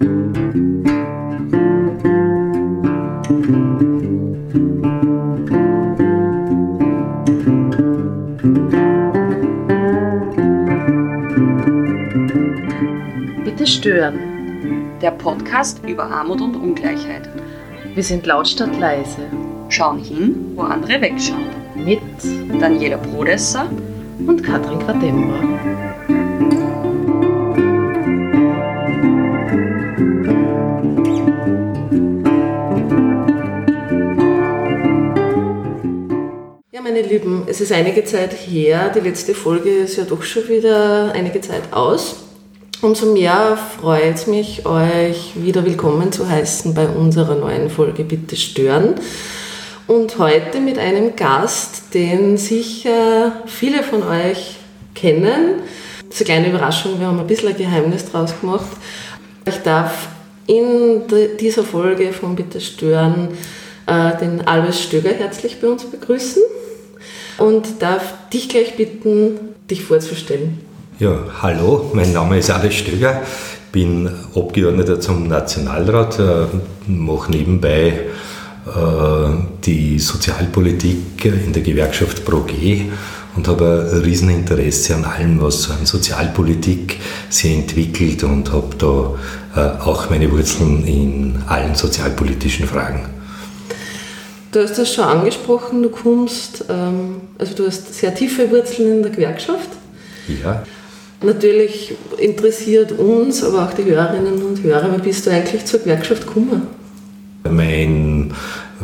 Bitte stören. Der Podcast über Armut und Ungleichheit. Wir sind lautstark leise. Schauen hin, wo andere wegschauen. Mit Daniela Brodesser und Katrin Quademba. Lieben, es ist einige Zeit her. Die letzte Folge ist ja doch schon wieder einige Zeit aus. Umso mehr freut es mich, euch wieder willkommen zu heißen bei unserer neuen Folge Bitte stören. Und heute mit einem Gast, den sicher viele von euch kennen. Das ist eine kleine Überraschung, wir haben ein bisschen ein Geheimnis draus gemacht. Ich darf in dieser Folge von Bitte stören äh, den Albert Stöger herzlich bei uns begrüßen und darf dich gleich bitten, dich vorzustellen. Ja, hallo, mein Name ist Alex Stöger, bin Abgeordneter zum Nationalrat, äh, mache nebenbei äh, die Sozialpolitik in der Gewerkschaft ProG und habe ein Rieseninteresse an allem, was so an Sozialpolitik sich entwickelt und habe da äh, auch meine Wurzeln in allen sozialpolitischen Fragen. Du hast das schon angesprochen, du kommst, ähm, also du hast sehr tiefe Wurzeln in der Gewerkschaft. Ja. Natürlich interessiert uns, aber auch die Hörerinnen und Hörer, wie bist du eigentlich zur Gewerkschaft gekommen? Mein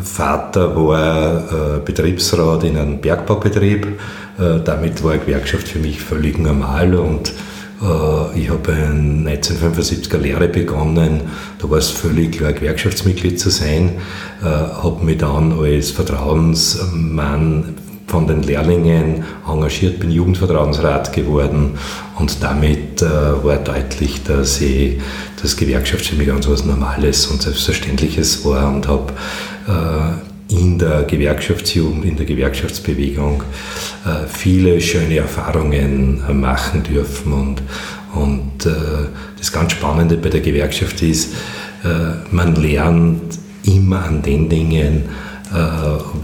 Vater war äh, Betriebsrat in einem Bergbaubetrieb. Äh, damit war eine Gewerkschaft für mich völlig normal und ich habe in 1975er Lehre begonnen. Da war es völlig klar, Gewerkschaftsmitglied zu sein. Habe mich dann als Vertrauensmann von den Lehrlingen engagiert, bin Jugendvertrauensrat geworden und damit äh, war deutlich, dass ich das Gewerkschaft für mich ganz was Normales und Selbstverständliches war und habe äh, in der Gewerkschaftsjugend, in der Gewerkschaftsbewegung äh, viele schöne Erfahrungen äh, machen dürfen und, und äh, das ganz Spannende bei der Gewerkschaft ist, man lernt immer an den Dingen,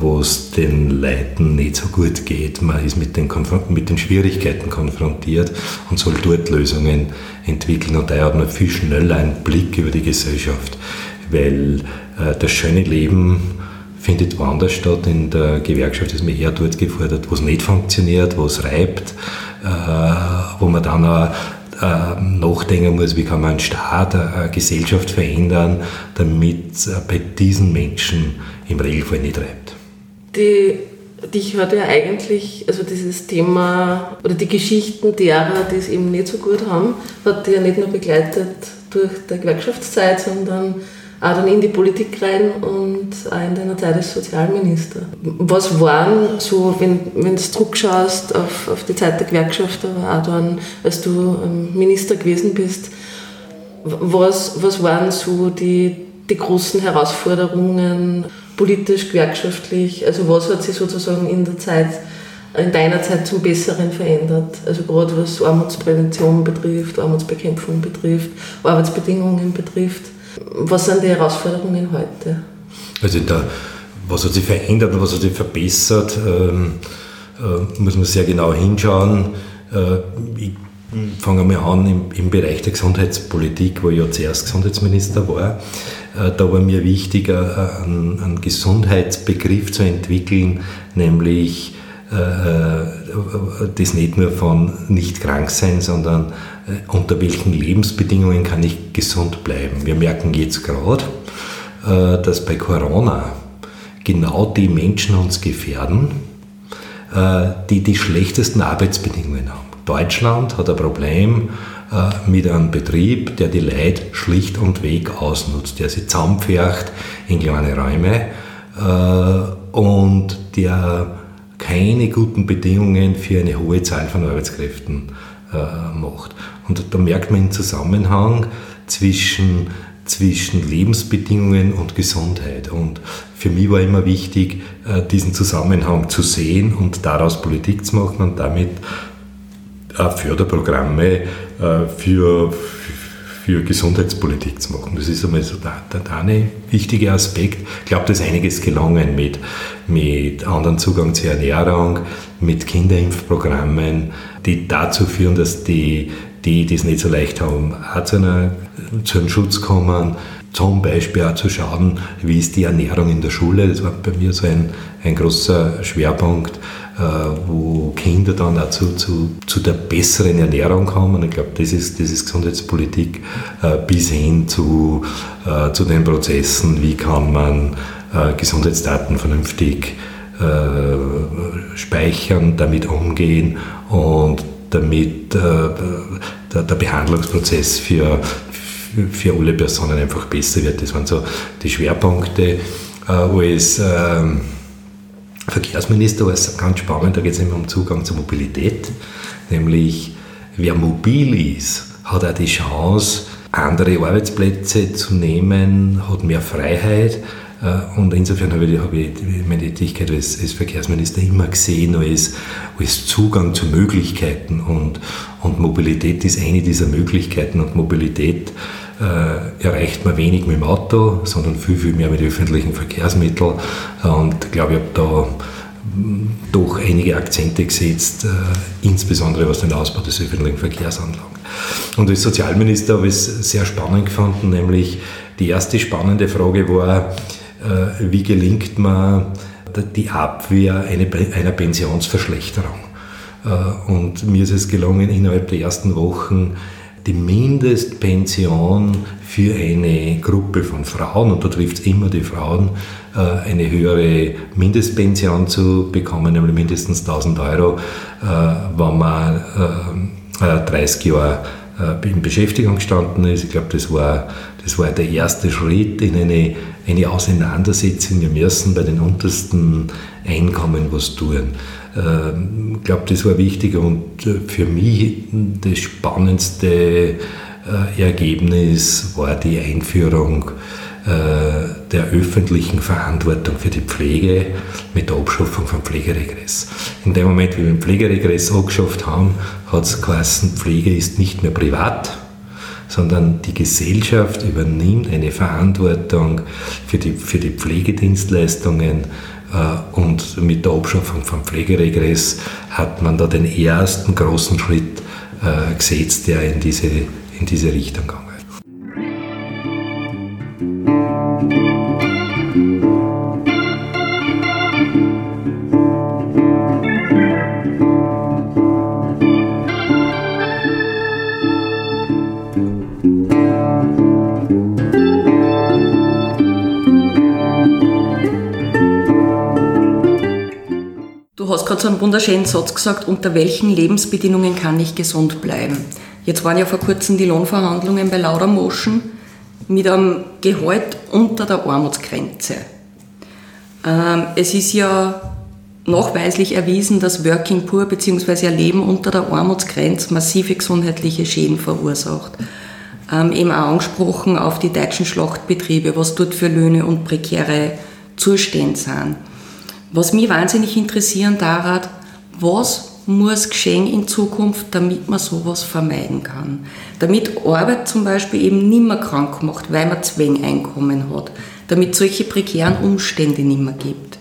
wo es den Leuten nicht so gut geht. Man ist mit den, mit den Schwierigkeiten konfrontiert und soll dort Lösungen entwickeln. Und daher hat man viel schneller einen Blick über die Gesellschaft, weil das schöne Leben findet woanders statt. In der Gewerkschaft ist man eher dort gefordert, wo es nicht funktioniert, wo es reibt, äh, wo man dann auch nachdenken muss, wie kann man einen Staat, eine Gesellschaft verändern, damit bei diesen Menschen im Regelfall nicht reibt. Die, dich hat ja eigentlich, also dieses Thema oder die Geschichten derer, die es eben nicht so gut haben, hat dich ja nicht nur begleitet durch die Gewerkschaftszeit, sondern auch dann in die Politik rein und auch in deiner Zeit als Sozialminister. Was waren so, wenn, wenn du zurückschaust auf, auf die Zeit der Gewerkschaft, aber auch dann, als du ähm, Minister gewesen bist, was, was waren so die, die großen Herausforderungen, politisch, gewerkschaftlich? Also was hat sich sozusagen in der Zeit, in deiner Zeit zum Besseren verändert? Also gerade was Armutsprävention betrifft, Armutsbekämpfung betrifft, Arbeitsbedingungen betrifft. Was sind die Herausforderungen heute? Also da, was hat sich verändert und was hat sich verbessert, ähm, äh, muss man sehr genau hinschauen. Äh, ich fange mal an im, im, Bereich der Gesundheitspolitik, wo ich ja zuerst Gesundheitsminister war. Äh, da war mir wichtig, äh, einen, einen Gesundheitsbegriff zu entwickeln, nämlich äh, das nicht nur von nicht krank sein, sondern unter welchen Lebensbedingungen kann ich gesund bleiben. Wir merken jetzt gerade, dass bei Corona genau die Menschen uns gefährden, die die schlechtesten Arbeitsbedingungen haben. Deutschland hat ein Problem mit einem Betrieb, der die Leute schlicht und weg ausnutzt, der sie zusammenpfercht in kleine Räume und der keine guten Bedingungen für eine hohe Zahl von Arbeitskräften äh, macht. Und da merkt man den Zusammenhang zwischen, zwischen Lebensbedingungen und Gesundheit. Und für mich war immer wichtig, äh, diesen Zusammenhang zu sehen und daraus Politik zu machen und damit Förderprogramme äh, für, für Gesundheitspolitik zu machen. Das ist einmal so der, der, der eine wichtige Aspekt. Ich glaube, da ist einiges gelungen mit, mit anderen Zugang zur Ernährung, mit Kinderimpfprogrammen, die dazu führen, dass die, die, es nicht so leicht haben, auch zu, einer, zu einem Schutz kommen. Zum Beispiel auch zu schauen, wie ist die Ernährung in der Schule. Das war bei mir so ein, ein großer Schwerpunkt äh, wo Kinder dann auch zu, zu, zu der besseren Ernährung kommen. Ich glaube, das ist, das ist Gesundheitspolitik äh, bis hin zu, äh, zu den Prozessen, wie kann man Gesundheitsdaten vernünftig speichern, damit umgehen und damit der, der Behandlungsprozess für, für alle Personen einfach besser wird. Das waren so die Schwerpunkte, wo es ähm, Verkehrsminister war es ganz spannend, da geht es immer um Zugang zur Mobilität, nämlich wer mobil ist, hat auch die Chance, andere Arbeitsplätze zu nehmen, hat mehr Freiheit. Äh, und insofern habe ich, habe ich meine Tätigkeit als, als, Verkehrsminister immer gesehen als, als Zugang zu Möglichkeiten. Und, und Mobilität ist eine dieser Möglichkeiten. Und Mobilität äh, erreicht man wenig mit dem Auto, sondern viel, viel mehr mit öffentlichen Verkehrsmitteln. Und ich glaube, ich habe da mm, doch einige Akzente gesetzt, äh, insbesondere was den Ausbau des öffentlichen Verkehrs anlangt. Und als Sozialminister habe ich es sehr spannend gefunden, nämlich die erste spannende Frage war, wie gelingt man die Abwehr einer Pensionsverschlechterung? Äh, und mir ist es gelungen, innerhalb der ersten Wochen die Mindestpension für eine Gruppe von Frauen, und da trifft es immer die Frauen, äh, eine höhere Mindestpension zu bekommen, nämlich mindestens 1000 Euro, äh, wenn man 30 äh, Jahre in Beschäftigung gestanden ist. Ich glaube, das war, das war der erste Schritt in eine, eine Auseinandersetzung. Wir müssen bei den untersten Einkommen was tun. Ähm, ich glaube, das war wichtig und äh, für mich das spannendste äh, Ergebnis war die Einführung äh, der öffentlichen Verantwortung für die Pflege mit der Abschaffung von Pflegeregress. In dem Moment, wie wir den Pflegeregress abgeschafft haben, hat es geheißen, Pflege ist nicht mehr privat, sondern die Gesellschaft übernimmt eine Verantwortung für die, für die Pflegedienstleistungen äh, und mit der Abschaffung von Pflegeregress hat man da den ersten großen Schritt äh, gesetzt, der in diese, in diese Richtung ging. so einen wunderschönen Satz gesagt, unter welchen Lebensbedingungen kann ich gesund bleiben? Jetzt waren ja vor kurzem die Lohnverhandlungen bei Laura Moschen mit einem Gehalt unter der Armutsgrenze. Ähm, es ist ja nachweislich erwiesen, dass Working Poor bzw. ein Leben unter der Armutsgrenze massive gesundheitliche Schäden verursacht. Ähm, eben auch angesprochen auf die deutschen Schlachtbetriebe, was dort für Löhne und prekäre Zustände sind. Was mich wahnsinnig interessieren daran, was muss geschehen in Zukunft, damit man sowas vermeiden kann. Damit Arbeit zum Beispiel eben nicht mehr krank macht, weil man Zwängeinkommen hat. Damit solche prekären Umstände nicht mehr gibt.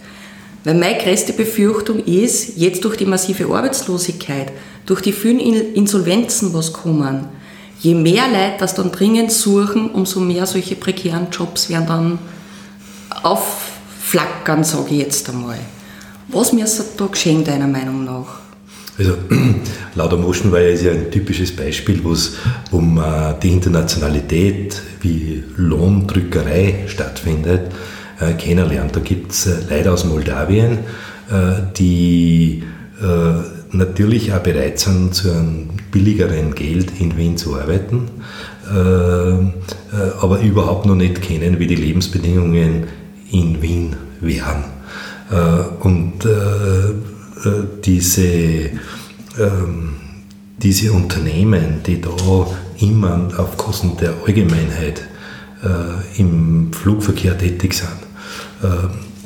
Weil meine größte Befürchtung ist, jetzt durch die massive Arbeitslosigkeit, durch die vielen Insolvenzen, was kommen, je mehr Leute das dann dringend suchen, umso mehr solche prekären Jobs werden dann auf flackern, sage ich jetzt einmal. Was müsste da geschehen, deiner Meinung nach? Also, Lauter Moschenweier ist ja ein typisches Beispiel, wo es um äh, die Internationalität wie Lohndrückerei stattfindet, äh, kennenlernt. Da gibt es äh, Leute aus Moldawien, äh, die äh, natürlich auch bereit sind, zu einem billigeren Geld in Wien zu arbeiten, äh, aber überhaupt noch nicht kennen, wie die Lebensbedingungen in Wien wären. Äh, und äh, äh, diese, ähm, diese Unternehmen, die da immer auf Kosten der Allgemeinheit im Flugverkehr tätig sind,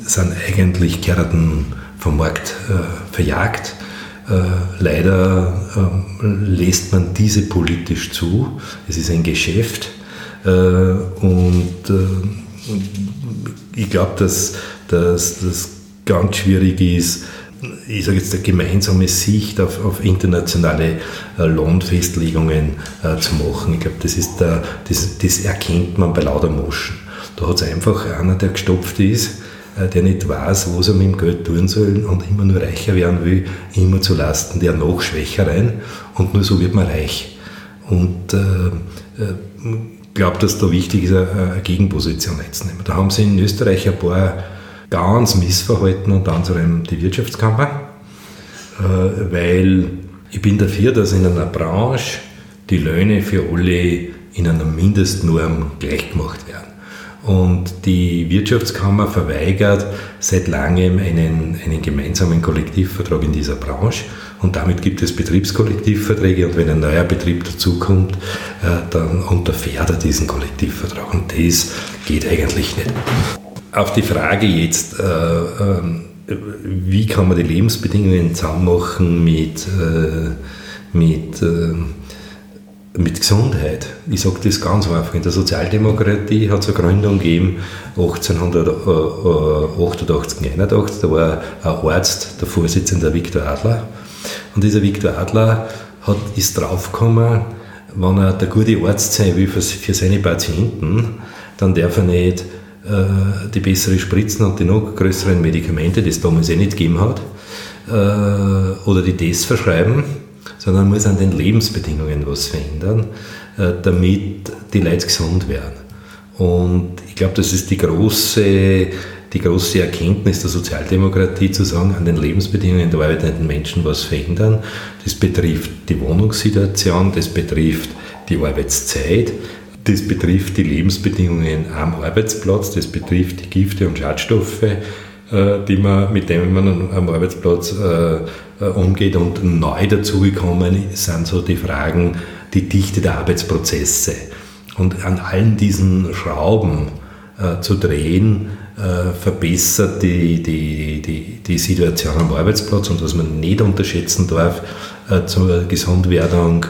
sind eigentlich Gärten vom Markt verjagt. Leider ähm, lässt man diese politisch zu. Es ist ein Geschäft und ich glaube, dass, das ganz schwierig ist, ich sage jetzt, eine gemeinsame Sicht auf, auf internationale äh, Lohnfestlegungen äh, zu machen. Ich glaube, das, das, das erkennt man bei lauter Moschen. Da hat es einfach einer, der gestopft ist, äh, der nicht weiß, was er mit dem Geld tun soll und immer nur reicher werden will, immer zu Lasten der noch Schwächeren und nur so wird man reich. Und äh, äh, glaube, dass da wichtig ist, eine Gegenposition einzunehmen. Da haben sie in Österreich ein paar ganz Missverhalten, unter anderem die Wirtschaftskammer, äh, weil ich bin dafür, dass in einer Branche die Löhne für alle in einer Mindestnorm gleichgemacht werden. Und die Wirtschaftskammer verweigert seit langem einen, einen gemeinsamen Kollektivvertrag in dieser Branche. Und damit gibt es Betriebskollektivverträge und wenn ein neuer Betrieb dazukommt, äh, dann unterfährt er diesen Kollektivvertrag. Und das geht eigentlich nicht. Auf die Frage jetzt, äh, äh, wie kann man die Lebensbedingungen zusammen machen mit, äh, mit mit Gesundheit. Ich sage das ganz einfach. In der Sozialdemokratie hat es eine Gründung gegeben, 1888, 81. Da war ein Arzt, der Vorsitzende Viktor Adler. Und dieser Viktor Adler hat, ist draufgekommen, wenn er der gute Arzt sein will für, für seine Patienten, dann darf er nicht äh, die besseren Spritzen und die noch größeren Medikamente, die es damals eh nicht gegeben hat, äh, oder die Tests verschreiben sondern muss an den Lebensbedingungen was verändern, äh, damit die Leute gesund werden. Und ich glaube, das ist die große, die große Erkenntnis der Sozialdemokratie, zu sagen, an den Lebensbedingungen der arbeitenden Menschen was verändern. Das betrifft die Wohnungssituation, das betrifft die Arbeitszeit, das betrifft die Lebensbedingungen am Arbeitsplatz, das betrifft die Gifte und Schadstoffe, äh, die man, mit denen man am Arbeitsplatz äh, äh, umgeht. Und neu dazugekommen sind so die Fragen, die Dichte der Arbeitsprozesse. Und an allen diesen Schrauben zu drehen, äh, verbessert die, die, die, die Situation am Arbeitsplatz. Und was man nicht unterschätzen darf äh, zur Gesundwerdung,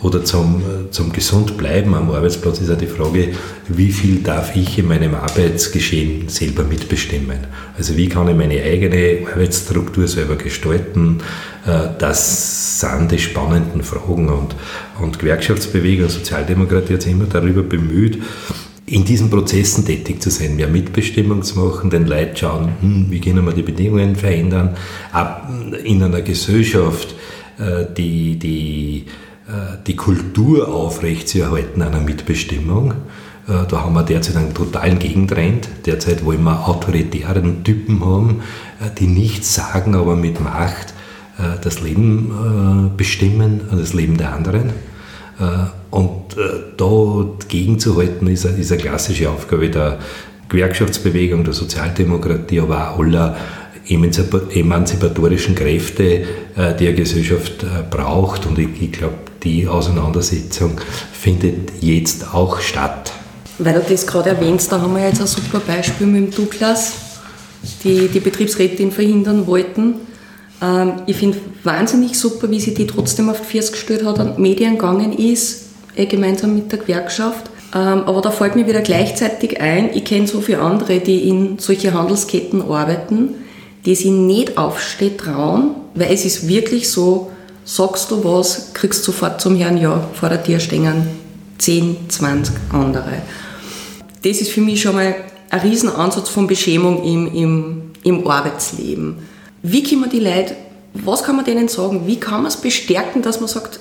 oder zum, zum Gesundbleiben am Arbeitsplatz ist auch die Frage, wie viel darf ich in meinem Arbeitsgeschehen selber mitbestimmen? Also wie kann ich meine eigene Arbeitsstruktur selber gestalten? Äh, das sind die spannenden Fragen und, und Gewerkschaftsbewegung, Sozialdemokratie hat sich immer darüber bemüht, in diesen Prozessen tätig zu sein, mehr Mitbestimmung zu machen, den Leuten schauen, hm, wie können wir die Bedingungen verändern, ab in einer Gesellschaft, äh, die, die äh, die Kultur aufrechtzuerhalten einer Mitbestimmung. Äh, da haben wir derzeit einen totalen Gegentrend. Derzeit wollen wir autoritären Typen haben, äh, die nichts sagen, aber mit Macht das Leben bestimmen, das Leben der anderen. Und da gegenzuhalten ist eine klassische Aufgabe der Gewerkschaftsbewegung, der Sozialdemokratie, aber auch aller emanzipatorischen Kräfte, die eine Gesellschaft braucht. Und ich, ich glaube, die Auseinandersetzung findet jetzt auch statt. Weil du das gerade erwähnst, da haben wir jetzt ein super Beispiel mit dem Douglas, die die Betriebsrätin verhindern wollten. Ähm, ich finde wahnsinnig super, wie sie die trotzdem auf die Füße gestellt hat, an Medien gegangen ist, gemeinsam mit der Gewerkschaft. Ähm, aber da fällt mir wieder gleichzeitig ein, ich kenne so viele andere, die in solche Handelsketten arbeiten, die sich nicht aufsteht trauen, weil es ist wirklich so, sagst du was, kriegst sofort zum Herrn Ja, vor der Tür stehen 10, 20 andere. Das ist für mich schon mal ein Riesenansatz von Beschämung im, im, im Arbeitsleben. Wie kann man die Leute, was kann man denen sagen, wie kann man es bestärken, dass man sagt,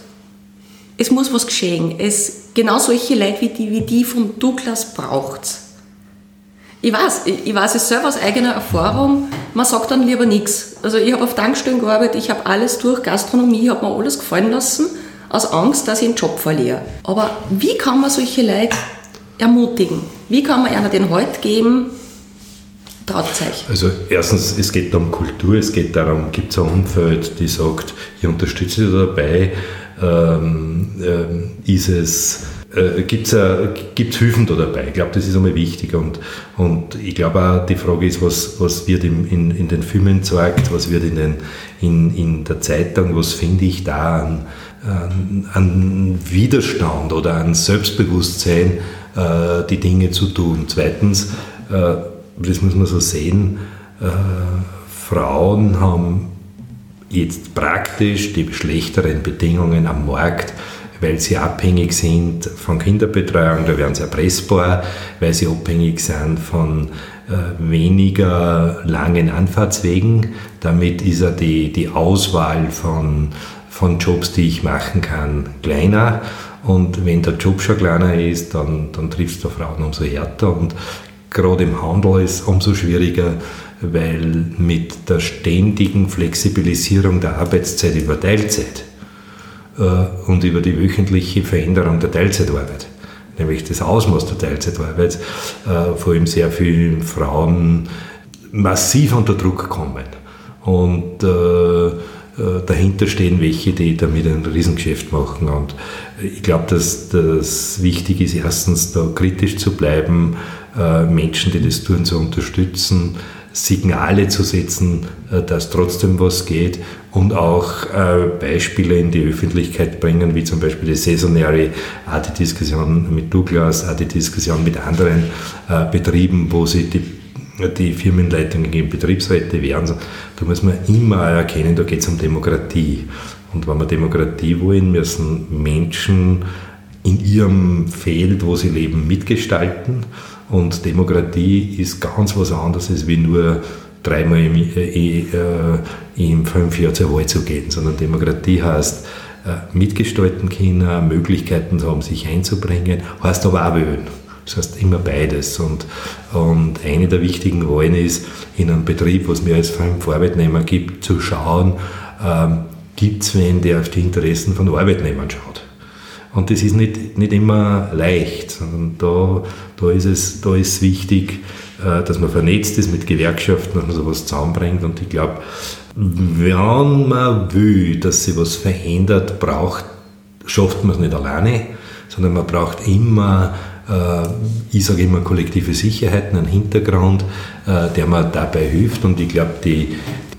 es muss was geschehen. Es, genau solche Leute wie die, wie die vom Douglas braucht es. Ich weiß, ich, weiß es selber aus eigener Erfahrung, man sagt dann lieber nichts. Also ich habe auf Tankstellen gearbeitet, ich habe alles durch, Gastronomie, habe mir alles gefallen lassen, aus Angst, dass ich einen Job verliere. Aber wie kann man solche Leute ermutigen? Wie kann man einer den Halt geben? Also erstens, es geht um Kultur, es geht darum, gibt es ein Umfeld, die sagt, ich unterstütze dich dabei, ähm, ähm, ist es äh, gibt es äh, Hilfen da dabei. Ich glaube, das ist einmal wichtig. Und, und ich glaube auch, die Frage ist, was, was wird in, in, in den Filmen gezeigt, was wird in, den, in, in der Zeitung, was finde ich da an, an, an, Widerstand oder an Selbstbewusstsein, äh, die Dinge zu tun. Zweitens, äh, das muss man so sehen, äh, Frauen haben jetzt praktisch die schlechteren Bedingungen am Markt weil sie abhängig sind von Kinderbetreuung, da werden sie erpressbar, weil sie abhängig sind von äh, weniger langen Anfahrtswegen. Damit ist ja die, die Auswahl von, von Jobs, die ich machen kann, kleiner. Und wenn der Job schon kleiner ist, dann, dann triffst du Frauen umso härter. Und gerade im Handel ist umso schwieriger, weil mit der ständigen Flexibilisierung der Arbeitszeit über Teilzeit äh, und über die wöchentliche Veränderung der Teilzeitarbeit, nämlich das Ausmaß der Teilzeitarbeit, äh, vor allem sehr vielen Frauen massiv unter Druck kommen. Und äh, dahinter stehen welche, die damit ein Riesengeschäft machen. Und ich glaube, dass das wichtig ist, erstens da kritisch zu bleiben, Menschen, die das tun, zu unterstützen, Signale zu setzen, äh, dass trotzdem was geht und auch äh, Beispiele in die Öffentlichkeit bringen, wie zum Beispiel die saisonäre auch die Diskussion mit Douglas, auch die Diskussion mit anderen äh, Betrieben, wo sie die, die Firmenleitungen gegen Betriebsräte wehren. Da muss man immer erkennen, da geht es um Demokratie. Und wenn wir Demokratie wollen, müssen Menschen in ihrem Feld, wo sie leben, mitgestalten. Und Demokratie ist ganz was anderes als wie nur dreimal im, äh, äh, im fünf Jahr zur Wahl zu gehen, sondern Demokratie heißt äh, mitgestalten können, Möglichkeiten haben, sich einzubringen, heißt aber auch wählen. Das heißt immer beides. Und, und eine der wichtigen Rollen ist, in einem Betrieb, was mir als fünf Arbeitnehmer gibt, zu schauen, ähm, gibt es wen, der auf die Interessen von Arbeitnehmern schaut. Und das ist nicht, nicht immer leicht, sondern da, da, ist es, da ist wichtig, äh, dass man vernetzt ist mit Gewerkschaften, dass man sowas zusammenbringt. Und ich glaube, wenn man will, dass sich was verändert, braucht, schafft man es nicht alleine, sondern man braucht immer, äh, ich sage immer, kollektive Sicherheiten, einen Hintergrund, äh, der mir dabei hilft. Und ich glaube, die,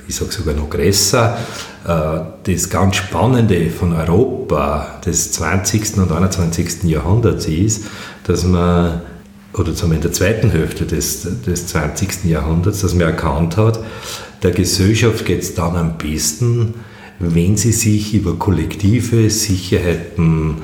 ich sage sogar noch größer, äh, das ganz Spannende von Europa des 20. und 21. Jahrhunderts ist, dass man, oder zumindest in der zweiten Hälfte des, des 20. Jahrhunderts, dass man erkannt hat, der Gesellschaft geht es dann am besten, wenn sie sich über kollektive Sicherheiten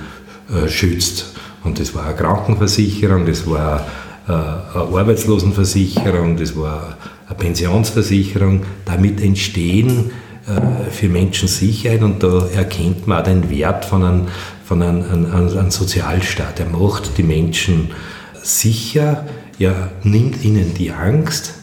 äh, schützt. Und das war eine Krankenversicherung, das war äh, eine Arbeitslosenversicherung, das war eine Pensionsversicherung. Damit entstehen äh, für Menschen Sicherheit und da erkennt man auch den Wert von einem, von einem, einem, einem Sozialstaat. Er macht die Menschen sicher, er nimmt ihnen die Angst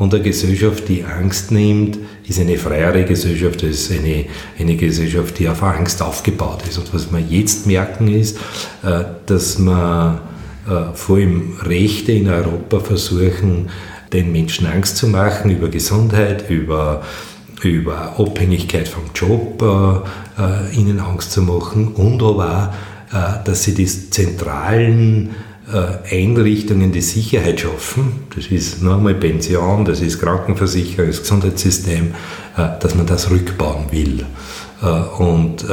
und eine Gesellschaft, die Angst nimmt, ist eine freiere Gesellschaft, ist eine, eine Gesellschaft, die auf Angst aufgebaut ist. Und was wir jetzt merken ist, äh, dass wir äh, vor allem Rechte in Europa versuchen, den Menschen Angst zu machen über Gesundheit, über über Abhängigkeit vom Job äh, äh, ihnen Angst zu machen und aber auch, äh, dass sie die zentralen äh, Einrichtungen die Sicherheit schaffen, das ist nochmal Pension, das ist Krankenversicherung, das Gesundheitssystem, äh, dass man das rückbauen will. Und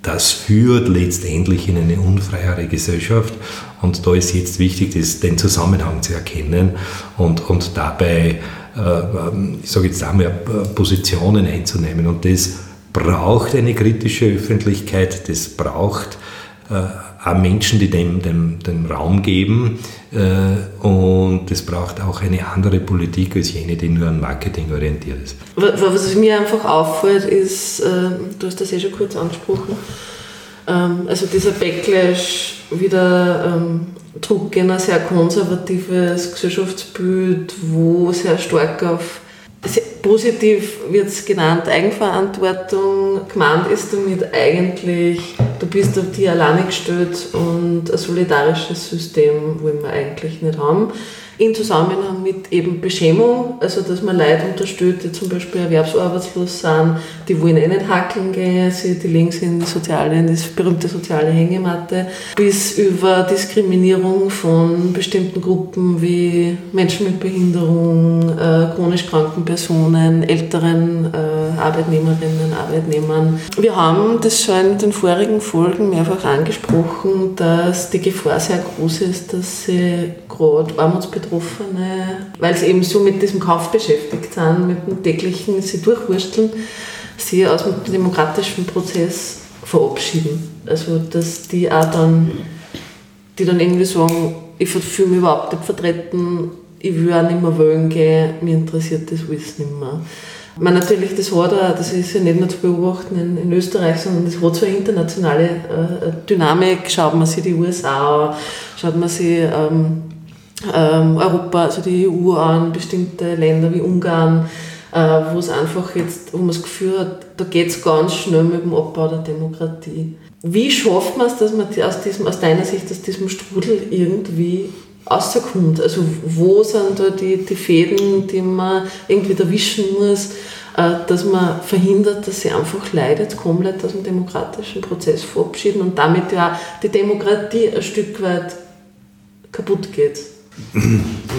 das führt letztendlich in eine unfreiere Gesellschaft und da ist jetzt wichtig, den Zusammenhang zu erkennen und, und dabei äh, ich sage jetzt einmal, äh, Positionen einzunehmen. Und das braucht eine kritische Öffentlichkeit, das braucht äh, auch Menschen, die dem, dem, dem Raum geben. und es braucht auch eine andere Politik als jene, die nur an Marketing orientiert ist. Was mir einfach auffällt, ist, du hast das eh schon kurz angesprochen, also dieser Backlash wieder ähm, Druck in ein sehr konservatives Gesellschaftsbild, wo sehr stark auf positiv wird es genannt, Eigenverantwortung. Gemeint ist damit eigentlich Du bist auf die alleine gestellt und ein solidarisches System wollen wir eigentlich nicht haben in Zusammenhang mit eben Beschämung, also dass man Leute unterstützt, die zum Beispiel erwerbsarbeitslos sind, die wollen eh nicht hackeln gehen, sie, die legen sich in die soziale, in die berühmte soziale Hängematte, bis über Diskriminierung von bestimmten Gruppen wie Menschen mit Behinderung, äh, chronisch kranken Personen, älteren äh, Arbeitnehmerinnen, Arbeitnehmern. Wir haben das schon in den vorigen Folgen mehrfach angesprochen, dass die Gefahr sehr groß ist, dass sie gerade armutsbetroffene Betroffene, weil sie eben so mit diesem Kauf beschäftigt sind, mit dem täglichen sie durchwursteln, sie aus dem demokratischen Prozess verabschieden. Also dass die auch dann, die dann irgendwie sagen, ich fühle mich überhaupt nicht vertreten, ich will auch nicht mehr wählen gehen, mir interessiert das alles nicht mehr. Meine, natürlich, das hat auch, das ist ja nicht nur zu beobachten in, in Österreich, sondern das hat so eine internationale äh, Dynamik. Schaut man sich die USA an, schaut man sich ähm, Europa, also die EU an, bestimmte Länder wie Ungarn, äh, wo es einfach jetzt, wo man das Gefühl hat, da geht es ganz schnell mit dem Abbau der Demokratie. Wie schafft man es, dass man aus, diesem, aus deiner Sicht aus diesem Strudel irgendwie rauskommt? Also wo sind da die, die Fäden, die man irgendwie erwischen muss, äh, dass man verhindert, dass sie einfach leidet, komplett aus dem demokratischen Prozess verabschieden und damit ja die Demokratie ein Stück weit kaputt geht?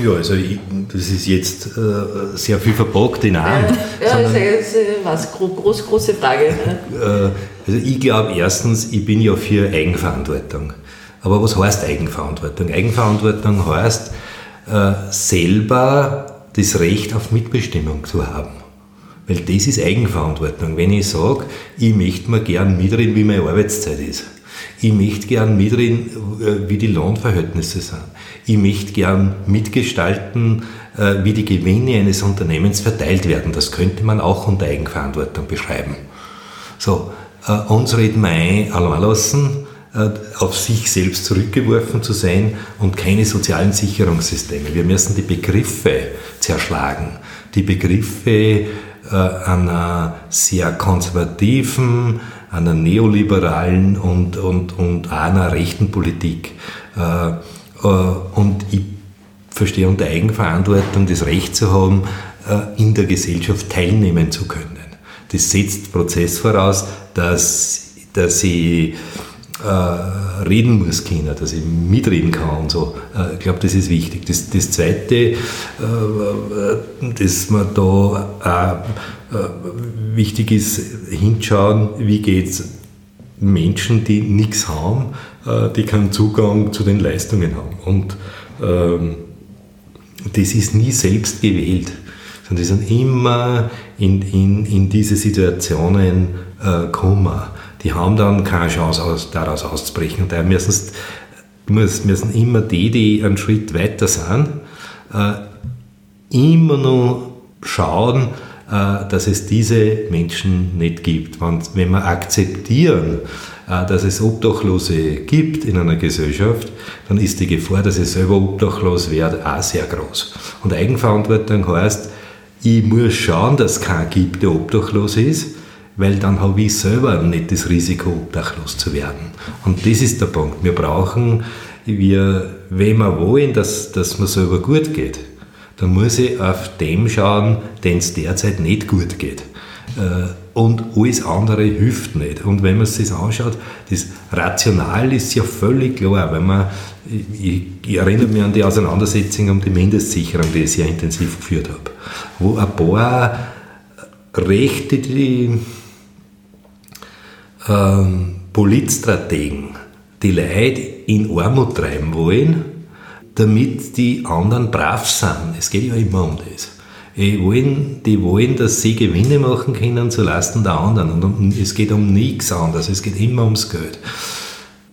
Ja, also ich, das ist jetzt äh, sehr viel verpackt in einem. Ja, ja das ist was, groß, große Frage. Äh, also ich glaube erstens, ich bin ja für Eigenverantwortung. Aber was heißt Eigenverantwortung? Eigenverantwortung heißt, äh, selber das Recht auf Mitbestimmung zu haben. Weil das ist Eigenverantwortung. Wenn ich sage, ich möchte mir gern mitreden, wie meine Arbeitszeit ist. Ich möchte gern mitreden, äh, wie die Lohnverhältnisse sind. Ich möchte gern mitgestalten, äh, wie die Gewinne eines Unternehmens verteilt werden. Das könnte man auch unter Eigenverantwortung beschreiben. So, äh, uns reden wir ein, allein lassen, auf sich selbst zurückgeworfen zu sein und keine sozialen Sicherungssysteme. Wir müssen die Begriffe zerschlagen. Die Begriffe einer sehr konservativen, einer neoliberalen und, und, und einer rechten Politik. Äh, äh, und ich verstehe unter Eigenverantwortung das Recht zu haben, äh, in der Gesellschaft teilnehmen zu können. Das setzt Prozess voraus, dass, dass ich äh, reden muss können, dass ich mitreden kann und so. Äh, ich glaube, das ist wichtig. Das, das Zweite, äh, dass man da auch wichtig ist, hinschauen, wie geht es Menschen, die nichts haben, die keinen Zugang zu den Leistungen haben. Und ähm, das ist nie selbst gewählt, sondern die sind immer in, in, in diese Situationen äh, die haben dann keine Chance aus, daraus auszubrechen. Und daher müssen, müssen immer die, die einen Schritt weiter sind, äh, immer noch schauen, äh, dass es diese Menschen nicht gibt. Wenn, wir akzeptieren, äh, dass es Obdachlose gibt in einer Gesellschaft, dann ist die Gefahr, dass ich selber obdachlos werde, auch sehr groß. Und Eigenverantwortung heißt, ich muss schauen, dass es keinen gibt, der obdachlos ist, weil dann habe ich selber nicht das Risiko, obdachlos zu werden. Und das ist der Punkt. Wir brauchen, wir, wenn wir wollen, dass, dass mir selber gut geht, dann muss ich auf dem schauen, den es derzeit nicht gut geht. Äh, und alles andere hilft nicht. Und wenn man sich das anschaut, das Rational ist ja völlig klar, wenn man, ich, ich erinnere mich an die Auseinandersetzung um die Mindestsicherung, die ich sehr intensiv geführt habe, wo ein paar Rechte, die ähm, Politstrategen die Leute in Armut treiben wollen, damit die anderen brav sind. Es geht ja immer um das. Die wollen, die wollen, dass sie Gewinne machen können zu Lasten der anderen. Und es geht um nichts anderes. Es geht immer ums Geld.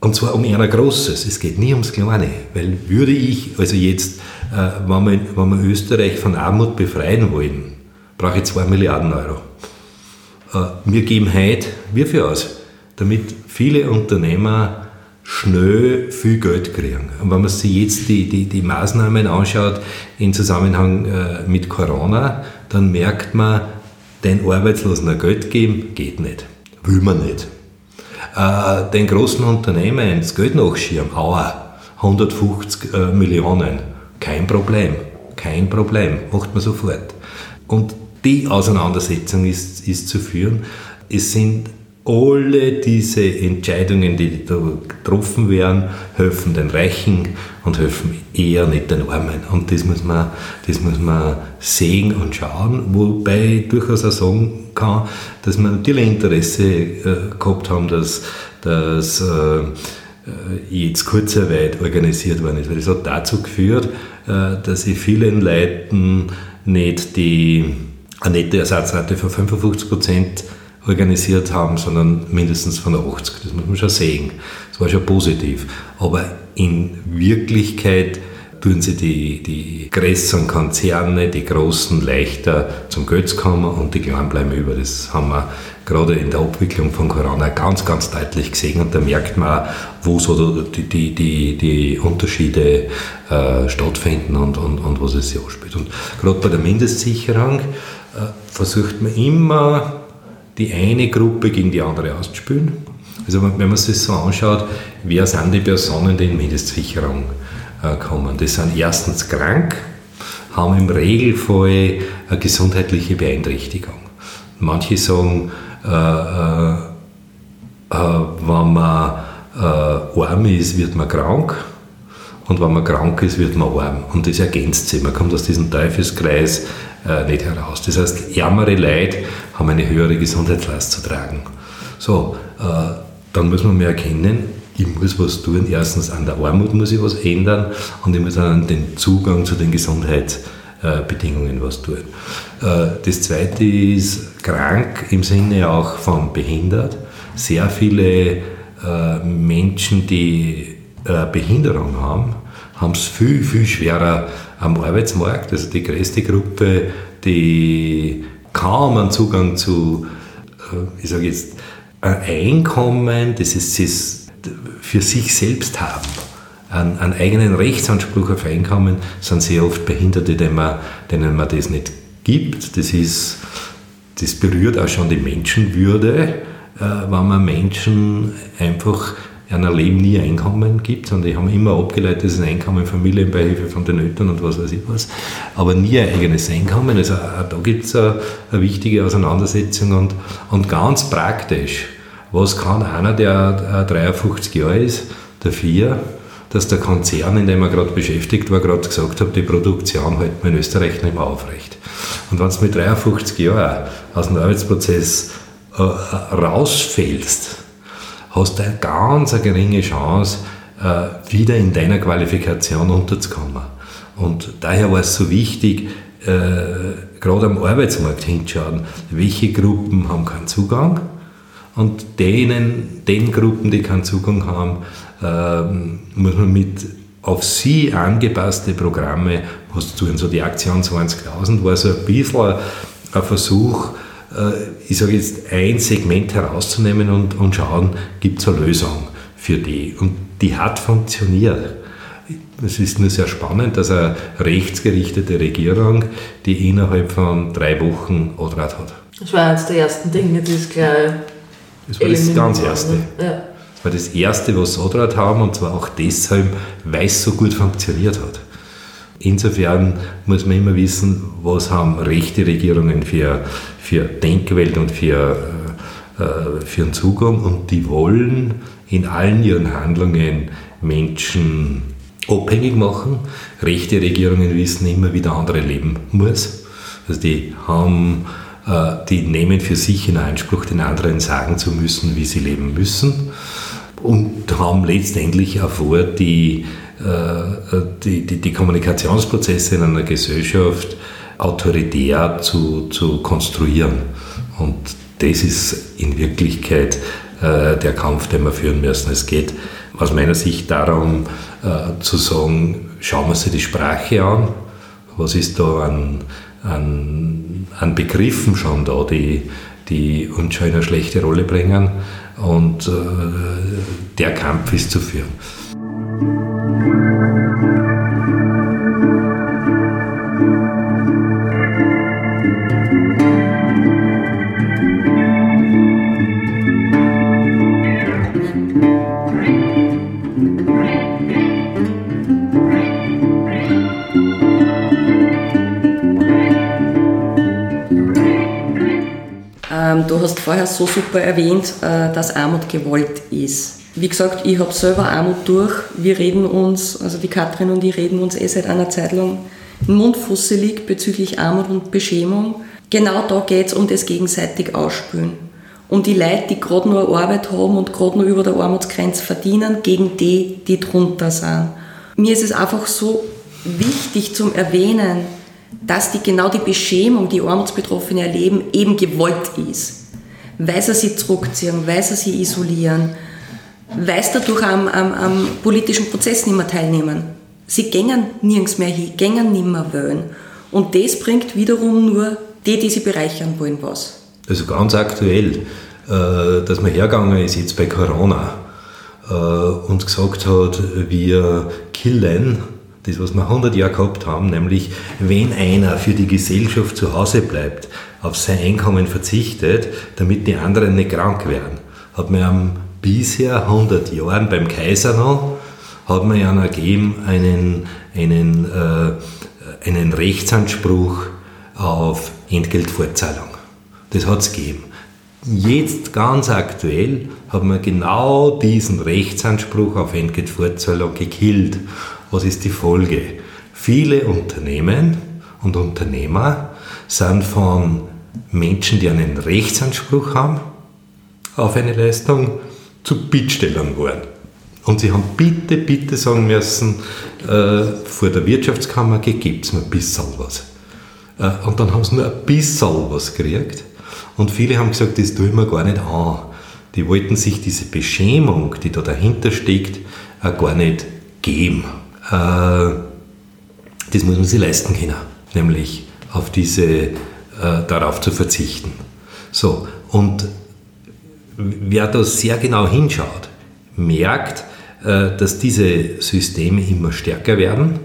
Und zwar um eher Großes. Es geht nie ums Kleine. Weil würde ich, also jetzt, äh, wenn, wir, wenn wir Österreich von Armut befreien wollen, brauche ich 2 Milliarden Euro. Äh, wir geben heute wie viel aus? damit viele Unternehmer schnell viel Geld kriegen. Und wenn man sich jetzt die, die, die Maßnahmen anschaut im Zusammenhang äh, mit Corona, dann merkt man, den Arbeitslosen ein Geld geben, geht nicht. Will man nicht. Äh, den großen Unternehmen das Geld nachschirmen, aua, 150 äh, Millionen, kein Problem, kein Problem, macht man sofort. Und die Auseinandersetzung ist, ist zu führen. Es sind alle diese Entscheidungen, die da getroffen werden, helfen den Reichen und helfen eher nicht den Armen. Und das muss man, das muss man sehen und schauen, wobei ich durchaus auch sagen kann, dass wir natürlich Interesse äh, gehabt haben, dass, dass äh, jetzt Kurzarbeit organisiert worden ist. Weil das hat dazu geführt, äh, dass ich vielen Leuten nicht die eine nette Ersatzrate von 55 Prozent organisiert haben, sondern mindestens von 80. Das muss man schon sehen. Das war schon positiv. Aber in Wirklichkeit tun sie die, die größeren Konzerne, die großen, leichter zum Geld kommen und die kleinen bleiben über. Das haben wir gerade in der Abwicklung von Corona ganz, ganz deutlich gesehen und da merkt man auch, wo so die, die, die, die Unterschiede äh, stattfinden und, und, und was es sich anspielt. Und gerade bei der Mindestsicherung äh, versucht man immer die eine Gruppe gegen die andere auszuspielen. Also wenn man sich so anschaut, wer sind die Personen, die in Mindestsicherung äh, kommen? Das sind erstens krank, haben im Regelfall eine gesundheitliche Beeinträchtigung. Manche sagen, äh, äh, äh wenn man äh, arm ist, wird man krank und wenn man krank ist, wird man arm. Und das ergänzt sich. Man kommt aus diesem Teufelskreis äh, nicht heraus. Das heißt, ärmere Leute haben eine höhere Gesundheitslast zu tragen. So, äh, dann muss man mehr erkennen, ich muss was tun. Erstens an der Armut muss ich was ändern und ich muss an den Zugang zu den Gesundheitsbedingungen was tun. Äh, das zweite ist krank im Sinne auch von behindert. Sehr viele äh, Menschen, die äh, Behinderung haben, haben es viel, viel schwerer am Arbeitsmarkt. Also die größte Gruppe, die kaum einen Zugang zu, äh, ich sage jetzt, ein Einkommen, das ist das für sich selbst haben, einen, einen, eigenen Rechtsanspruch auf Einkommen, sind sehr oft Behinderte, denen man, denen man das nicht gibt. Das, ist, das berührt auch schon die Menschenwürde, äh, wenn man Menschen einfach einer Leben nie Einkommen gibt, sondern die haben immer abgeleitetes Einkommen, Familienbeihilfe von den Eltern und was weiß ich was, aber nie ein eigenes Einkommen. Also auch da gibt es eine, eine, wichtige Auseinandersetzung und, und ganz praktisch, was kann einer, der 53 Jahre ist, dafür, dass der Konzern, in dem er gerade beschäftigt war, gerade gesagt hat, die Produktion hält man in Österreich nicht mehr aufrecht. Und wenn du mit 53 Jahren aus dem Arbeitsprozess äh, rausfällst, hast du eine ganz geringe Chance, äh, wieder in deiner Qualifikation unterzukommen. Und daher war es so wichtig, äh, gerade am Arbeitsmarkt hinzuschauen, welche Gruppen haben keinen Zugang und denen, den Gruppen, die keinen Zugang haben, äh, muss man mit auf sie angepasste Programme was tun. So die Aktion 20.000 war so ein bisschen ein Versuch, ich sage jetzt, ein Segment herauszunehmen und, und schauen, gibt es eine Lösung für die. Und die hat funktioniert. Es ist nur sehr spannend, dass eine rechtsgerichtete Regierung die innerhalb von drei Wochen Odrat hat. Das war eines der ersten Dinge, die es gleich. Das war das ganz erste. Ja. Das war das erste, was Odrat haben und zwar auch deshalb, weil es so gut funktioniert hat. Insofern muss man immer wissen, was haben rechte Regierungen für, für Denkwelt und für, äh, für einen Zugang und die wollen in allen ihren Handlungen Menschen abhängig machen. Rechte Regierungen wissen immer, wie der andere leben muss. Also die haben äh, die nehmen für sich in Anspruch, den anderen sagen zu müssen, wie sie leben müssen und haben letztendlich auch vor, die äh, die, die, die Kommunikationsprozesse in einer Gesellschaft autoritär zu, zu konstruieren. Und das ist in Wirklichkeit äh, der Kampf, den wir führen müssen. Es geht aus meiner Sicht darum, äh, zu sagen, schauen wir sich die Sprache an, was ist da an, an, an Begriffen schon da, die, die uns schon in eine schlechte Rolle bringen. Und äh, der Kampf ist zu führen. Du hast vorher so super erwähnt, äh, dass Armut gewollt ist. Wie gesagt, ich habe selber Armut durch. Wir reden uns, also die Katrin und ich reden uns eh seit einer Zeit lang Mundfusselig bezüglich Armut und Beschämung. Genau da geht es um das gegenseitig Ausspülen. Um die Leute, die gerade nur Arbeit haben und gerade nur über der Armutsgrenze verdienen, gegen die, die drunter sind. Mir ist es einfach so wichtig zum Erwähnen, dass die, genau die Beschämung, die Armutsbetroffene erleben, eben gewollt ist. Weil sie sich zurückziehen, weil sie sich isolieren, weil sie dadurch am, am, am politischen Prozess nicht mehr teilnehmen. Sie gängen nirgends mehr hin, gängen nicht mehr wählen. Und das bringt wiederum nur die, die sie bereichern wollen, was. Also ganz aktuell, äh, dass man hergegangen ist jetzt bei Corona äh, und gesagt hat, wir killen das, was wir 100 Jahre gehabt haben, nämlich wenn einer für die Gesellschaft zu Hause bleibt, auf sein Einkommen verzichtet, damit die anderen nicht krank werden, hat man bisher 100 Jahren beim Kaiser noch, hat man ja noch gegeben einen, einen, äh, einen Rechtsanspruch auf Entgeltfortzahlung. Das hat es gegeben. Jetzt ganz aktuell hat man genau diesen Rechtsanspruch auf Entgeltfortzahlung gekillt was ist die Folge? Viele Unternehmen und Unternehmer sind von Menschen, die einen Rechtsanspruch haben auf eine Leistung, zu Bittstellern geworden. Und sie haben bitte, bitte sagen müssen, äh, vor der Wirtschaftskammer gibt es mir ein bisschen was. Äh, und dann haben sie nur ein bisschen was gekriegt. Und viele haben gesagt, das tue ich mir gar nicht an. Die wollten sich diese Beschämung, die da dahinter steckt, auch gar nicht geben. Äh, das muss man sich leisten können, nämlich auf diese, äh, darauf zu verzichten. So, und wer da sehr genau hinschaut, merkt, äh, dass diese Systeme immer stärker werden,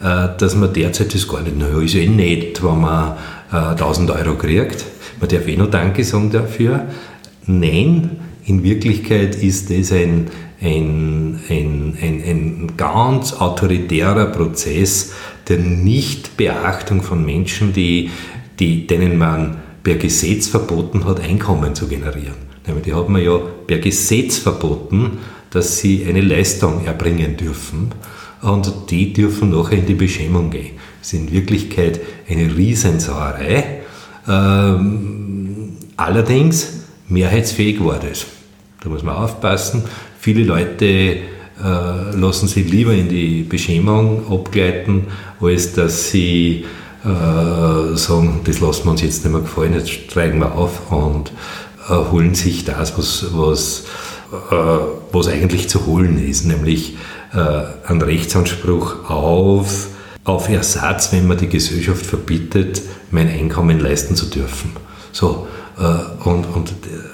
dass man derzeit das gar nicht, naja, ist eh nett, wenn man 1000 Euro kriegt. Man darf eh noch Danke sagen dafür. Nein, in Wirklichkeit ist das ein, ein, ein, ein, ein ganz autoritärer Prozess der Nichtbeachtung von Menschen, die, die, denen man per Gesetz verboten hat, Einkommen zu generieren. Nämlich die hat man ja per Gesetz verboten, dass sie eine Leistung erbringen dürfen und die dürfen nachher in die Beschämung gehen. Das ist in Wirklichkeit eine Riesensauerei. Ähm, allerdings mehrheitsfähig war das. Da muss man aufpassen. Viele Leute äh, lassen sich lieber in die Beschämung abgleiten, als dass sie äh, sagen, das lassen wir uns jetzt nicht mehr gefallen, jetzt steigen wir auf und äh, holen sich das, was, was, äh, was eigentlich zu holen ist, nämlich äh, einen Rechtsanspruch auf, auf Ersatz, wenn man die Gesellschaft verbietet, mein Einkommen leisten zu dürfen. So, äh, und, und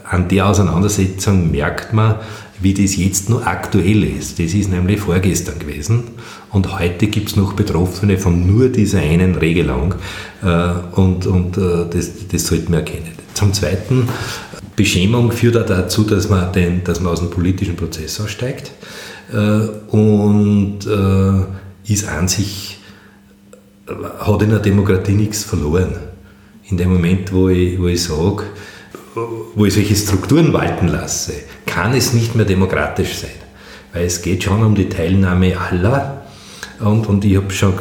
an der Auseinandersetzung merkt man, wie das jetzt nur aktuell ist. Das ist nämlich vorgestern gewesen und heute gibt es noch Betroffene von nur dieser einen Regelung äh, und, und äh, das, das sollte man erkennen. Zum Zweiten, Beschämung führt auch dazu, dass man, den, dass man aus dem politischen Prozess aussteigt äh, und ist an sich, hat in der Demokratie nichts verloren. In dem Moment, wo ich, wo ich sage, wo ich solche Strukturen walten lasse, kann es nicht mehr demokratisch sein. Weil es geht schon um die Teilnahme aller. Und, und ich habe schon,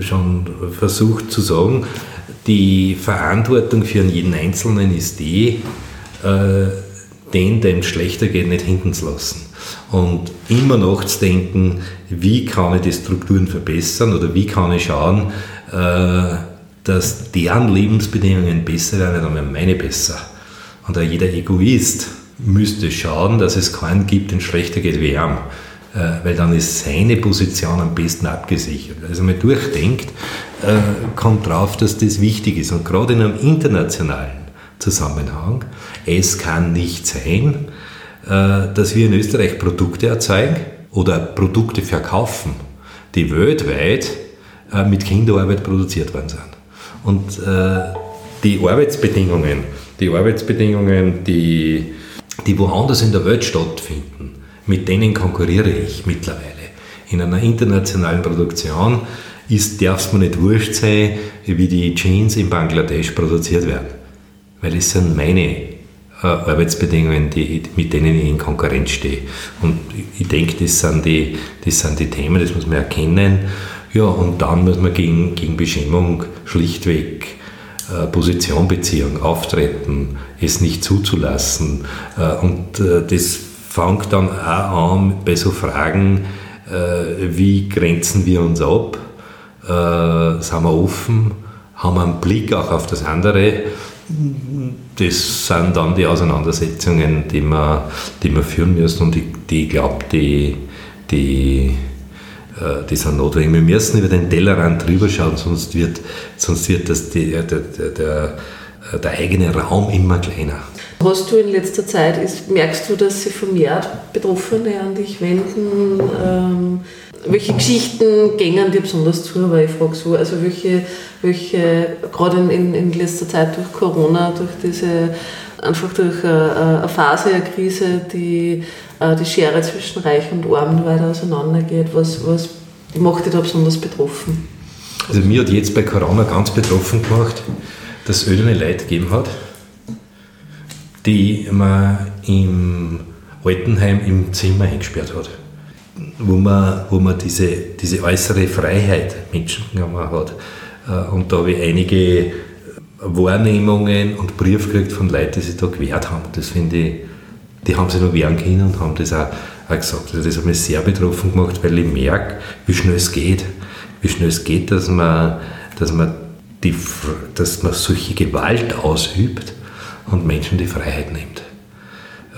schon versucht zu sagen, die Verantwortung für jeden Einzelnen ist die, äh, den, dem schlechter geht, nicht hinten zu lassen. Und immer nachzudenken, wie kann ich die Strukturen verbessern oder wie kann ich schauen, äh, dass deren Lebensbedingungen besser werden und meine besser. Und auch jeder Egoist müsste schauen, dass es keinen gibt, den schlechter geht wie ihm. Äh, weil dann ist seine Position am besten abgesichert. Also man durchdenkt, äh, kommt drauf, dass das wichtig ist. Und gerade in einem internationalen Zusammenhang, es kann nicht sein, äh, dass wir in Österreich Produkte erzeugen oder Produkte verkaufen, die weltweit mit Kinderarbeit produziert worden sind. Und die Arbeitsbedingungen, die Arbeitsbedingungen, die, die woanders in der Welt stattfinden, mit denen konkurriere ich mittlerweile. In einer internationalen Produktion darf es mir nicht wurscht sein, wie die Jeans in Bangladesch produziert werden. weil es sind meine äh, Arbeitsbedingungen, die, mit denen ich in Konkurrenz stehe. Und ich denke, das sind die, das sind die Themen, das muss man erkennen. Ja, und dann muss man gegen, gegen Beschämung schlichtweg Position beziehen, auftreten, es nicht zuzulassen. Äh, und äh, das fängt dann auch an bei so Fragen, wie grenzen wir uns ab? Sind wir offen? Haben wir einen Blick auch auf das andere? Das sind dann die Auseinandersetzungen, die wir, die wir führen müssen und die, die glaube, die, die äh, die sind notwendig. Wir müssen über den Tellerrand drüber schauen, sonst wird, sonst wird das die, der, der, der, der eigene Raum immer kleiner. Hast du in letzter Zeit, ist, merkst du, dass sich vermehrt Betroffene an dich wenden? Ähm, welche Geschichten gängen dir besonders zu? Weil ich frage so, also welche, welche gerade in, in letzter Zeit durch Corona, durch diese, einfach durch eine, eine Phase, eine Krise, die äh, die Schere zwischen Reich und Arm weiter auseinandergeht. Was, was macht dich da besonders betroffen? Also mir hat jetzt bei Corona ganz betroffen gemacht, dass es ödene Leute gegeben hat, die man im Altenheim im Zimmer eingesperrt hat. Wo man, wo man diese, diese äußere Freiheit Menschen genommen hat. Äh, und da habe ich einige Wahrnehmungen und Briefe gekriegt von Leuten, die sich da gewehrt haben. Das finde ich die haben sich noch wehren können und haben das auch, auch gesagt. Also das hat mich sehr betroffen gemacht, weil ich merke, wie schnell es geht. Wie schnell es geht, dass man, dass man, die, dass man solche Gewalt ausübt und Menschen die Freiheit nimmt.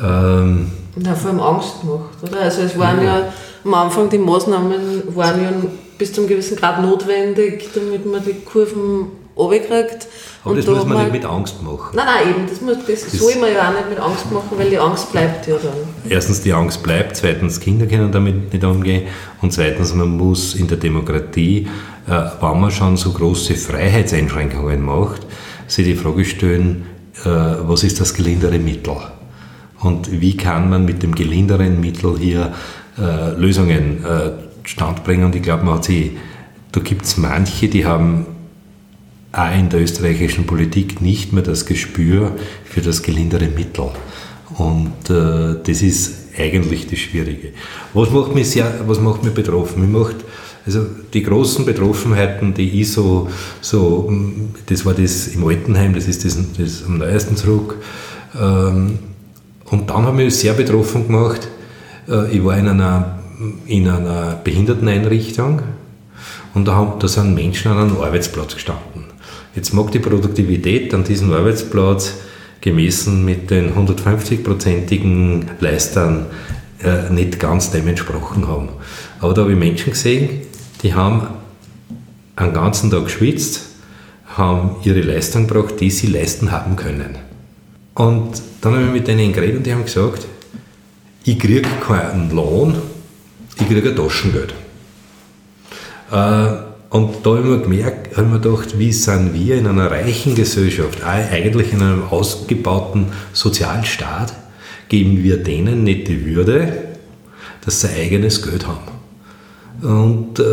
Ähm, ja, vor allem Angst macht, oder? Also es waren ja, ja am Anfang die Maßnahmen waren ja bis zu einem gewissen Grad notwendig, damit man die Kurven runterkriegt. Aber das muss man nicht mit Angst machen. Nein, nein, eben, das, muss, das, das soll man ja auch nicht mit Angst machen, weil die Angst bleibt ja dann. Erstens, die Angst bleibt, zweitens, Kinder können damit nicht umgehen und zweitens, man muss in der Demokratie, äh, wenn man schon so große Freiheitseinschränkungen macht, sich die Frage stellen, äh, was ist das gelindere Mittel? Und wie kann man mit dem gelinderen Mittel hier äh, Lösungen äh, standbringen? Und ich glaube, man hat sie, da gibt es manche, die haben auch in der österreichischen Politik nicht mehr das Gespür für das gelindere Mittel. Und äh, das ist eigentlich das Schwierige. Was macht mich, sehr, was macht mich betroffen? Mich macht, also die großen Betroffenheiten, die ich so, so, das war das im Altenheim, das ist das, das am neuesten zurück. Ähm, und dann habe ich mich sehr betroffen gemacht. Äh, ich war in einer, in einer Behinderteneinrichtung und da, haben, da sind Menschen an einem Arbeitsplatz gestanden. Jetzt mag die Produktivität an diesem Arbeitsplatz gemessen mit den 150-prozentigen Leistern äh, nicht ganz dem entsprochen haben. Aber da habe ich Menschen gesehen, die haben einen ganzen Tag geschwitzt, haben ihre Leistung gebracht, die sie leisten haben können. Und dann habe ich mit denen geredet und die haben gesagt, ich kriege keinen Lohn, ich kriege ein Taschengeld. Äh, und da habe ich mir gemerkt, habe ich mir gedacht, wie sind wir in einer reichen Gesellschaft, eigentlich in einem ausgebauten Sozialstaat, geben wir denen nicht die Würde, dass sie eigenes Geld haben. Und äh,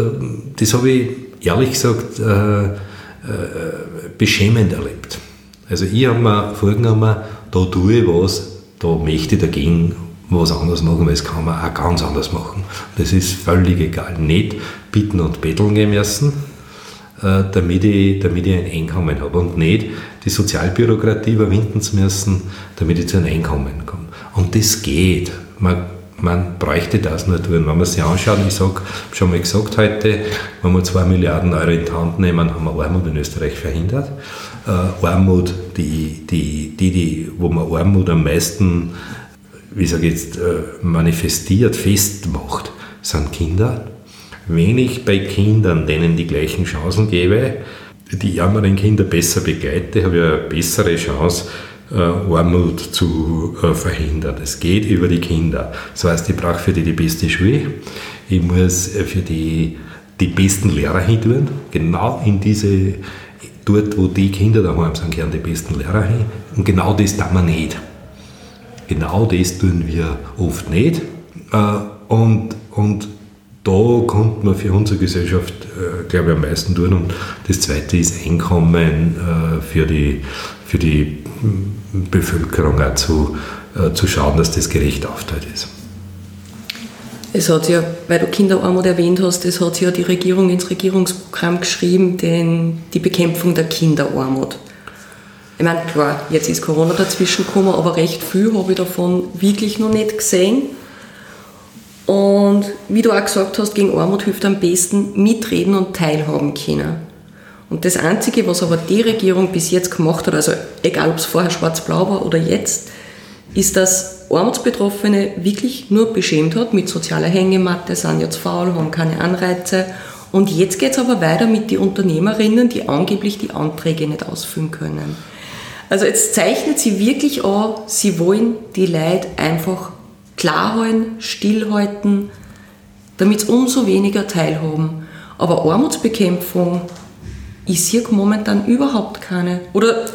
das habe ich ehrlich gesagt äh, äh, beschämend erlebt. Also ich habe mir vorgenommen, da tue ich was, da möchte ich dagegen was anderes machen, weil es kann man auch ganz anders machen. Das ist völlig egal. Nicht bitten und betteln gehen müssen, äh, damit ich, damit ich ein Einkommen habe und nicht die Sozialbürokratie überwinden zu müssen, damit ich zu einem Einkommen komme. Und das geht. Man, man bräuchte das nur tun. Wenn man sich anschaut, ich habe schon mal gesagt heute, wenn wir 2 Milliarden Euro in die Hand nehmen, haben wir Armut in Österreich verhindert. Äh, Armut, die, die, die, die, wo man Armut am meisten wie sage ich jetzt, äh, manifestiert, festmacht, sind Kinder. Wenn ich bei Kindern denen die gleichen Chancen gebe, die ärmeren Kinder besser begleite, habe ich eine bessere Chance, äh, Armut zu äh, verhindern. Es geht über die Kinder. Das heißt, ich brauche für die die beste Schule, ich muss für die die besten Lehrer hin tun, genau in diese, dort wo die Kinder daheim sind, gehören die besten Lehrer hin. Und genau das tun wir nicht. Genau das tun wir oft nicht. Äh, und, und da konnte man für unsere Gesellschaft, äh, glaube ich, am meisten tun. Und das Zweite ist Einkommen äh, für die, für die Bevölkerung auch zu, zu schauen, dass das gerecht aufteilt ist. Es hat ja, weil du Kinderarmut erwähnt hast, es hat ja die Regierung ins Regierungsprogramm geschrieben, den, die Bekämpfung der Kinderarmut. Ich meine, klar, jetzt ist Corona dazwischen gekommen, aber recht viel habe ich davon wirklich noch nicht gesehen. Und wie du auch gesagt hast, gegen Armut hilft am besten mitreden und teilhaben können. Und das Einzige, was aber die Regierung bis jetzt gemacht hat, also egal ob es vorher schwarz-blau war oder jetzt, ist, dass Armutsbetroffene wirklich nur beschämt hat mit sozialer Hängematte, sind jetzt faul, haben keine Anreize. Und jetzt geht es aber weiter mit den Unternehmerinnen, die angeblich die Anträge nicht ausfüllen können. Also jetzt zeichnet sie wirklich an, sie wollen die Leute einfach klar halten, stillhalten, damit sie umso weniger teilhaben. Aber Armutsbekämpfung ist hier momentan überhaupt keine. Oder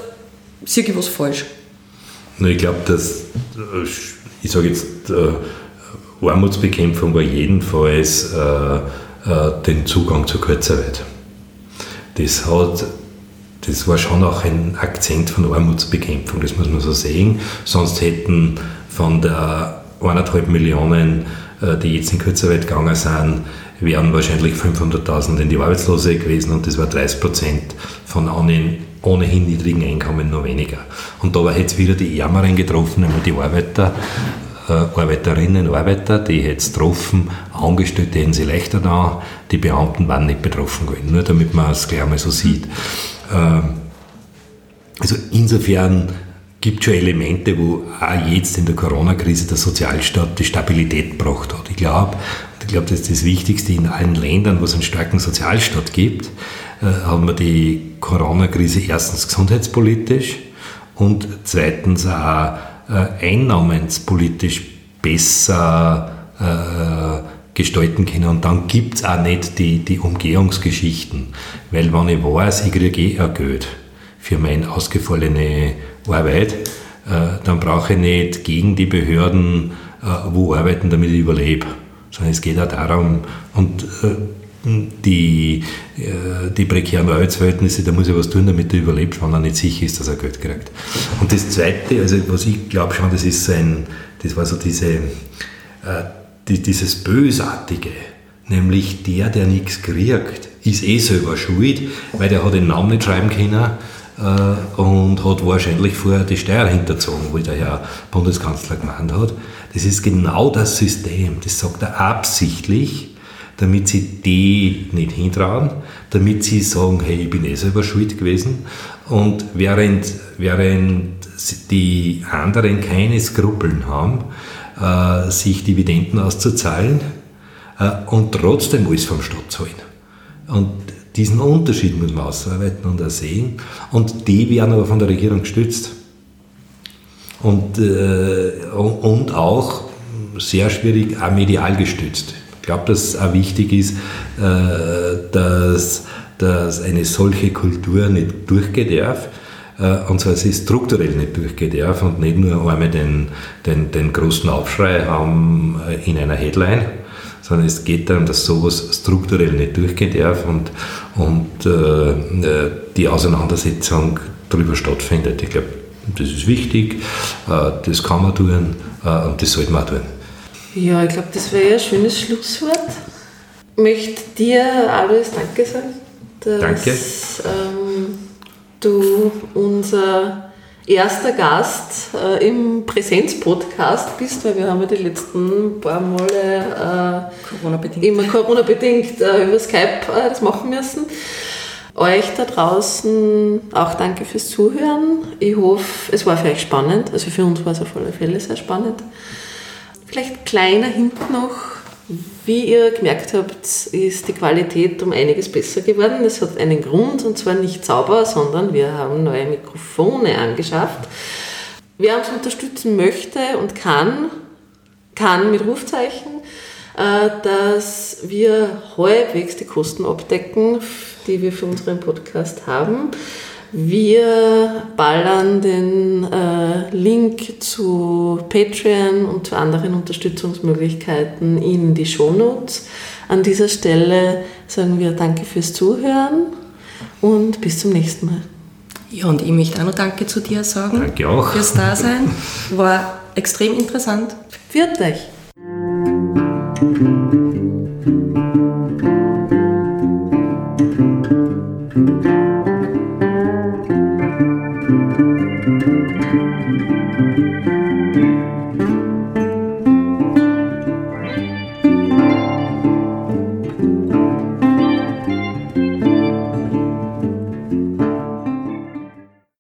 sehe ich was falsch? Ich glaube, dass, äh, ich sage jetzt, äh, Armutsbekämpfung war jedenfalls äh, den Zugang zur Kurzarbeit. Das hat das war schon auch ein Akzent von Armutsbekämpfung, das muss man so sehen. Sonst hätten von der 1,5 Millionen, die jetzt in Kurzarbeit gegangen sind, wären wahrscheinlich 500.000 in die Arbeitslose gewesen und das war 30 Prozent von ohnehin niedrigen Einkommen noch weniger. Und da war jetzt wieder die Ärmeren getroffen, nämlich die Arbeiter, äh, Arbeiterinnen Arbeiter, die jetzt getroffen, Angestellte hätten sie leichter da, die Beamten waren nicht betroffen gewesen, nur damit man es gleich mal so sieht. Äh, also insofern gibt es schon Elemente, wo auch jetzt in der Corona-Krise der Sozialstaat die Stabilität gebracht hat. Ich glaube, ich glaube, das ist das Wichtigste in allen Ländern, wo es einen starken Sozialstaat gibt, äh, haben wir die Corona-Krise erstens gesundheitspolitisch und zweitens auch äh, einnahmenspolitisch besser äh, gestalten können. Und dann gibt es auch nicht die, die Umgehungsgeschichten. Weil wenn ich weiß, ich kriege eh ein Geld für meine ausgefallene Arbeit, äh, dann brauche ich nicht gegen die Behörden äh, wo arbeiten, damit ich überlebe. Sondern es geht auch darum, und äh, die, die prekären Arbeitsverhältnisse, da muss ich was tun, damit er überlebt, wenn er nicht sicher ist, dass er Geld kriegt. Und das Zweite, also was ich glaube schon, das ist so ein, das war so diese, die, dieses Bösartige, nämlich der, der nichts kriegt, ist eh selber schuld, weil der hat den Namen nicht schreiben können äh, und hat wahrscheinlich vorher die Steuer hinterzogen, wie der Herr Bundeskanzler gemeint hat. Das ist genau das System, das sagt er absichtlich, damit sie die nicht hintrauen, damit sie sagen, hey, ich bin eh selber schuld gewesen. Und während, während die anderen keine Skrupeln haben, äh, sich Dividenden auszuzahlen äh, und trotzdem alles vom Staat zahlen. Und diesen Unterschied muss man ausarbeiten und auch sehen. Und die werden aber von der Regierung gestützt. Und, äh, und auch sehr schwierig, auch medial gestützt. Ich glaube, dass es auch wichtig ist, äh, dass, dass eine solche Kultur nicht durchgehen darf. Äh, und zwar sie strukturell nicht durchgehen darf und nicht nur einmal den, den, den großen Aufschrei haben äh, in einer Headline, sondern es geht darum, dass sowas strukturell nicht durchgehen darf und, und äh, die Auseinandersetzung darüber stattfindet. Ich glaube, das ist wichtig, äh, das kann man tun äh, und das sollte man tun. Ja, ich glaube, das wäre ein schönes Schlusswort. Ich möchte dir, Alois, Danke sagen, dass Danke. Ähm, du unser erster Gast äh, im Präsenzpodcast bist, weil wir haben ja die letzten paar Male äh, Corona-bedingt. immer Corona-bedingt äh, über Skype äh, das machen müssen. Euch da draußen auch danke fürs Zuhören. Ich hoffe, es war für euch spannend. Also für uns war es auf alle Fälle sehr spannend. Vielleicht kleiner Hint noch, wie ihr gemerkt habt, ist die Qualität um einiges besser geworden. Das hat einen Grund und zwar nicht sauber, sondern wir haben neue Mikrofone angeschafft. Wer uns unterstützen möchte und kann, kann mit Rufzeichen, äh, dass wir halbwegs die Kosten abdecken, die wir für unseren Podcast haben. Wir ballern den äh, Link zu Patreon und zu anderen Unterstützungsmöglichkeiten in die Shownotes. An dieser Stelle sagen wir Danke fürs Zuhören und bis zum nächsten Mal. Ja, und ich möchte auch noch Danke zu dir sagen. Danke auch. Fürs Dasein. War extrem interessant. Viert euch!